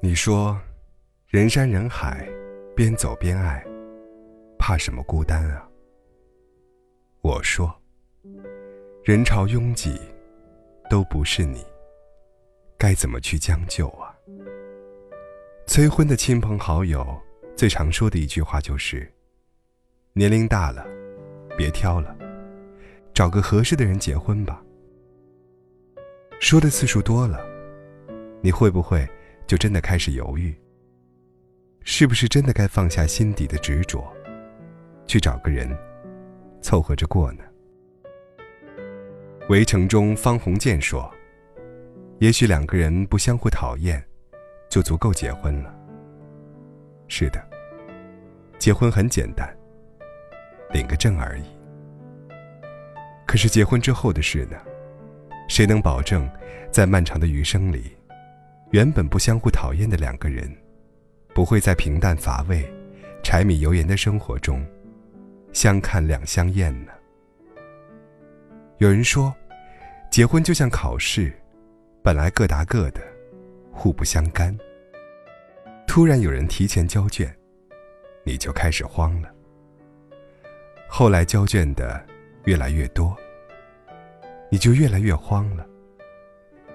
你说，人山人海，边走边爱，怕什么孤单啊？我说，人潮拥挤，都不是你，该怎么去将就啊？催婚的亲朋好友最常说的一句话就是：“年龄大了，别挑了，找个合适的人结婚吧。”说的次数多了，你会不会就真的开始犹豫？是不是真的该放下心底的执着，去找个人凑合着过呢？围城中方鸿渐说：“也许两个人不相互讨厌，就足够结婚了。”是的，结婚很简单，领个证而已。可是结婚之后的事呢？谁能保证，在漫长的余生里，原本不相互讨厌的两个人，不会在平淡乏味、柴米油盐的生活中，相看两相厌呢？有人说，结婚就像考试，本来各答各的，互不相干。突然有人提前交卷，你就开始慌了。后来交卷的越来越多。你就越来越慌了，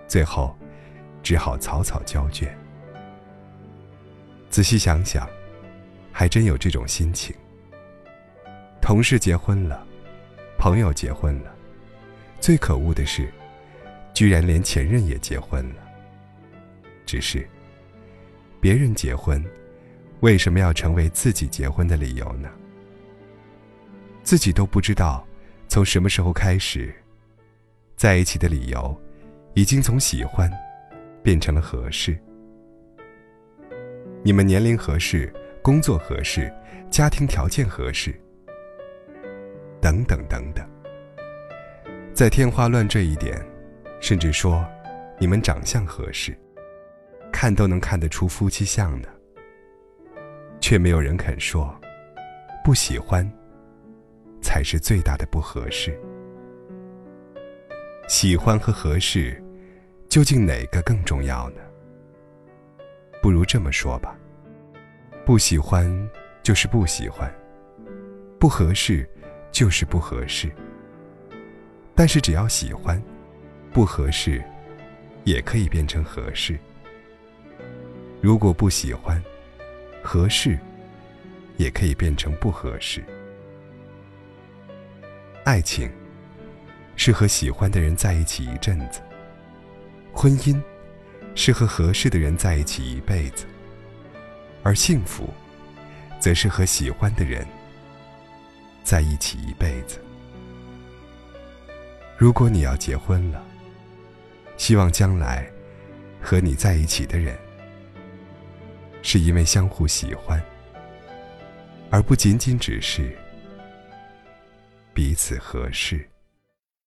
最后只好草草交卷。仔细想想，还真有这种心情。同事结婚了，朋友结婚了，最可恶的是，居然连前任也结婚了。只是，别人结婚，为什么要成为自己结婚的理由呢？自己都不知道，从什么时候开始。在一起的理由，已经从喜欢变成了合适。你们年龄合适，工作合适，家庭条件合适，等等等等。在天花乱坠一点，甚至说你们长相合适，看都能看得出夫妻相呢。却没有人肯说，不喜欢才是最大的不合适。喜欢和合适，究竟哪个更重要呢？不如这么说吧，不喜欢就是不喜欢，不合适就是不合适。但是只要喜欢，不合适也可以变成合适。如果不喜欢，合适也可以变成不合适。爱情。是和喜欢的人在一起一阵子，婚姻是和合适的人在一起一辈子，而幸福，则是和喜欢的人在一起一辈子。如果你要结婚了，希望将来和你在一起的人，是因为相互喜欢，而不仅仅只是彼此合适。